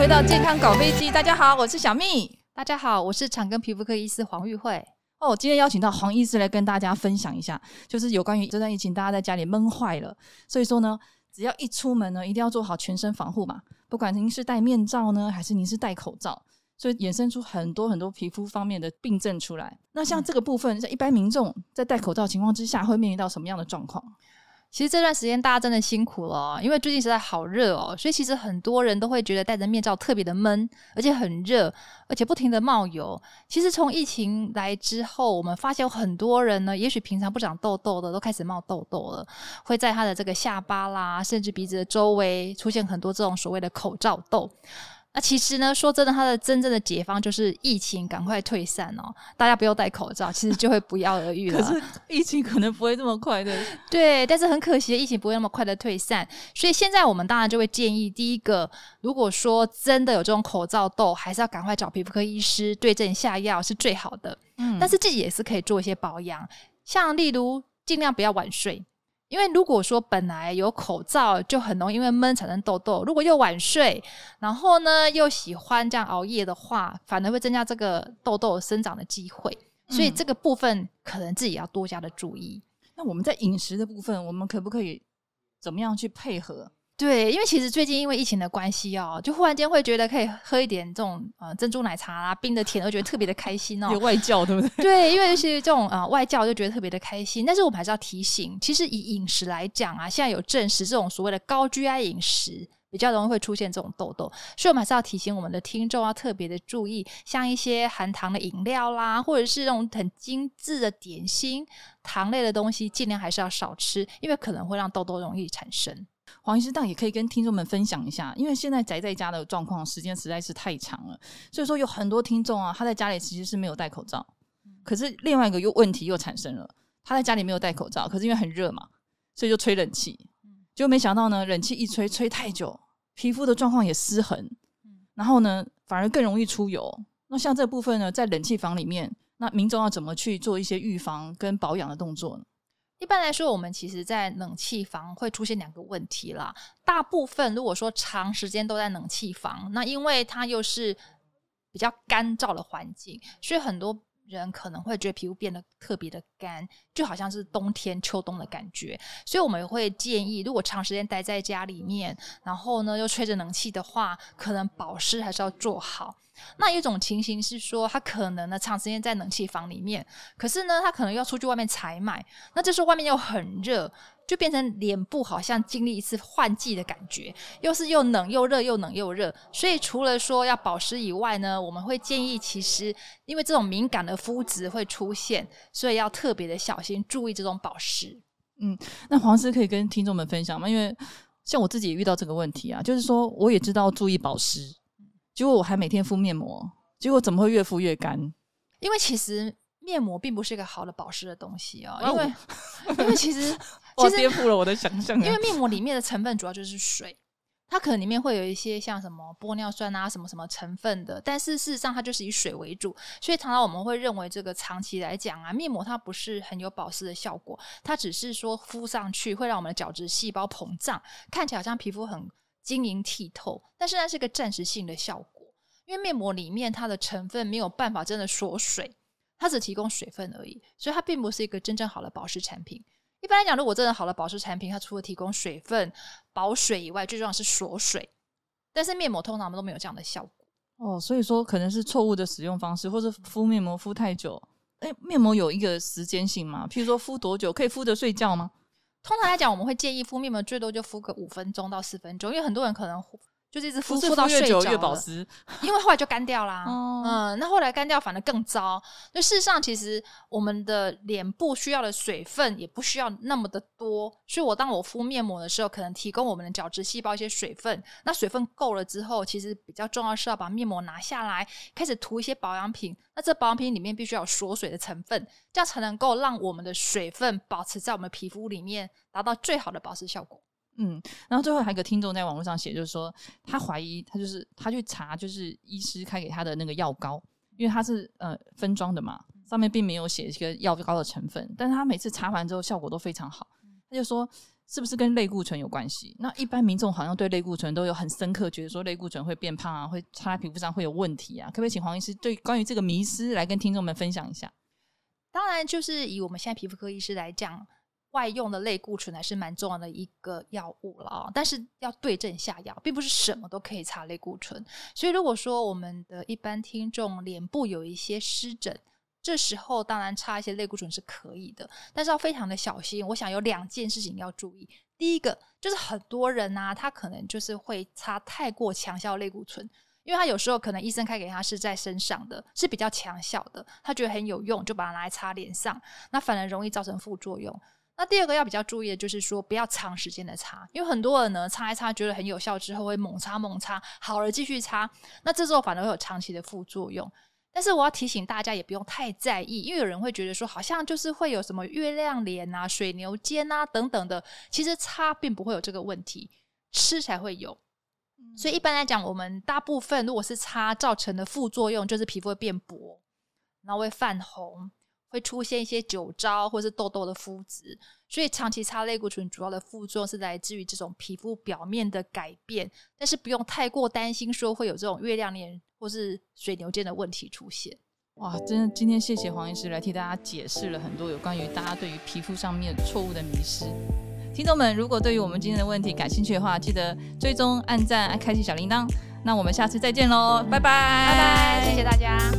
回到健康搞飞机，大家好，我是小蜜。大家好，我是长庚皮肤科医师黄玉慧。哦，今天邀请到黄医师来跟大家分享一下，就是有关于这段疫情，大家在家里闷坏了，所以说呢，只要一出门呢，一定要做好全身防护嘛。不管您是戴面罩呢，还是您是戴口罩，所以衍生出很多很多皮肤方面的病症出来。那像这个部分，像一般民众在戴口罩情况之下，会面临到什么样的状况？其实这段时间大家真的辛苦了，因为最近实在好热哦，所以其实很多人都会觉得戴着面罩特别的闷，而且很热，而且不停的冒油。其实从疫情来之后，我们发现有很多人呢，也许平常不长痘痘的，都开始冒痘痘了，会在他的这个下巴啦，甚至鼻子的周围出现很多这种所谓的口罩痘。那其实呢，说真的，它的真正的解方就是疫情赶快退散哦，大家不用戴口罩，其实就会不药而愈 了。可是疫情可能不会这么快的，对，但是很可惜，疫情不会那么快的退散。所以现在我们当然就会建议，第一个，如果说真的有这种口罩痘，还是要赶快找皮肤科医师对症下药是最好的。嗯，但是自己也是可以做一些保养，像例如尽量不要晚睡。因为如果说本来有口罩就很容易因为闷产生痘痘，如果又晚睡，然后呢又喜欢这样熬夜的话，反而会增加这个痘痘生长的机会。所以这个部分可能自己要多加的注意。嗯，那我们在饮食的部分，我们可不可以怎么样去配合？对，因为其实最近因为疫情的关系哦，就忽然间会觉得可以喝一点这种呃珍珠奶茶啊，冰的甜的，觉得特别的开心哦。有外教对不对？对，因为是这种呃外教就觉得特别的开心。但是我们还是要提醒，其实以饮食来讲啊，现在有证实这种所谓的高 GI 饮食比较容易会出现这种痘痘，所以我们还是要提醒我们的听众要特别的注意，像一些含糖的饮料啦，或者是那种很精致的点心，糖类的东西尽量还是要少吃，因为可能会让痘痘容易产生。黄医师，但也可以跟听众们分享一下，因为现在宅在家的状况时间实在是太长了，所以说有很多听众啊，他在家里其实是没有戴口罩，可是另外一个又问题又产生了，他在家里没有戴口罩，可是因为很热嘛，所以就吹冷气，结果没想到呢，冷气一吹吹太久，皮肤的状况也失衡，然后呢反而更容易出油。那像这部分呢，在冷气房里面，那民众要怎么去做一些预防跟保养的动作呢？一般来说，我们其实，在冷气房会出现两个问题啦。大部分如果说长时间都在冷气房，那因为它又是比较干燥的环境，所以很多人可能会觉得皮肤变得特别的干，就好像是冬天秋冬的感觉。所以我们会建议，如果长时间待在家里面，然后呢又吹着冷气的话，可能保湿还是要做好。那一种情形是说，他可能呢长时间在冷气房里面，可是呢他可能要出去外面采买，那这时候外面又很热，就变成脸部好像经历一次换季的感觉，又是又冷又热，又冷又热。所以除了说要保湿以外呢，我们会建议，其实因为这种敏感的肤质会出现，所以要特别的小心，注意这种保湿。嗯，那黄师可以跟听众们分享吗？因为像我自己也遇到这个问题啊，就是说我也知道注意保湿。结果我还每天敷面膜，结果怎么会越敷越干？因为其实面膜并不是一个好的保湿的东西哦，因为因为其实我颠覆了我的想象。因为面膜里面的成分主要就是水，它可能里面会有一些像什么玻尿酸啊什么什么成分的，但是事实上它就是以水为主，所以常常我们会认为这个长期来讲啊，面膜它不是很有保湿的效果，它只是说敷上去会让我们的角质细胞膨胀，看起来好像皮肤很。晶莹剔透，但是它是个暂时性的效果，因为面膜里面它的成分没有办法真的锁水，它只提供水分而已，所以它并不是一个真正好的保湿产品。一般来讲，如果真的好的保湿产品，它除了提供水分、保水以外，最重要是锁水。但是面膜通常都没有这样的效果哦，所以说可能是错误的使用方式，或者敷面膜敷太久。诶，面膜有一个时间性吗？譬如说敷多久可以敷着睡觉吗？通常来讲，我们会建议敷面膜最多就敷个五分钟到十分钟，因为很多人可能就是一直敷敷到睡着了，越保湿，因为后来就干掉啦。哦、嗯，那后来干掉反而更糟。那事实上，其实我们的脸部需要的水分也不需要那么的多，所以我当我敷面膜的时候，可能提供我们的角质细胞一些水分。那水分够了之后，其实比较重要是要把面膜拿下来，开始涂一些保养品。那这保养品里面必须要有锁水的成分，这样才能够让我们的水分保持在我们皮肤里面，达到最好的保湿效果。嗯，然后最后还有一个听众在网络上写，就是说他怀疑他就是他去查，就是医师开给他的那个药膏，因为他是呃分装的嘛，上面并没有写一个药膏的成分，但是他每次查完之后效果都非常好，他就说是不是跟类固醇有关系？那一般民众好像对类固醇都有很深刻，觉得说类固醇会变胖啊，会擦在皮肤上会有问题啊。可不可以请黄医师对关于这个迷思来跟听众们分享一下？当然，就是以我们现在皮肤科医师来讲，外用的类固醇还是蛮重要的一个药物了啊。但是要对症下药，并不是什么都可以擦类固醇。所以如果说我们的一般听众脸部有一些湿疹，这时候当然擦一些类固醇是可以的，但是要非常的小心。我想有两件事情要注意。第一个就是很多人啊，他可能就是会擦太过强效类固醇，因为他有时候可能医生开给他是在身上的，是比较强效的，他觉得很有用，就把它拿来擦脸上，那反而容易造成副作用。那第二个要比较注意的就是说，不要长时间的擦，因为很多人呢擦一擦觉得很有效之后会猛擦猛擦，好了继续擦，那这时候反而会有长期的副作用。但是我要提醒大家，也不用太在意，因为有人会觉得说，好像就是会有什么月亮脸啊、水牛肩啊等等的，其实擦并不会有这个问题，吃才会有。所以一般来讲，我们大部分如果是擦造成的副作用，就是皮肤会变薄，然后会泛红。会出现一些酒糟或是痘痘的肤质，所以长期擦类固醇主要的副作用是来自于这种皮肤表面的改变，但是不用太过担心说会有这种月亮脸或是水牛肩的问题出现。哇，真的，今天谢谢黄医师来替大家解释了很多有关于大家对于皮肤上面错误的迷失。听众们，如果对于我们今天的问题感兴趣的话，记得追踪、按赞、按开启小铃铛。那我们下次再见喽，拜拜，拜拜，谢谢大家。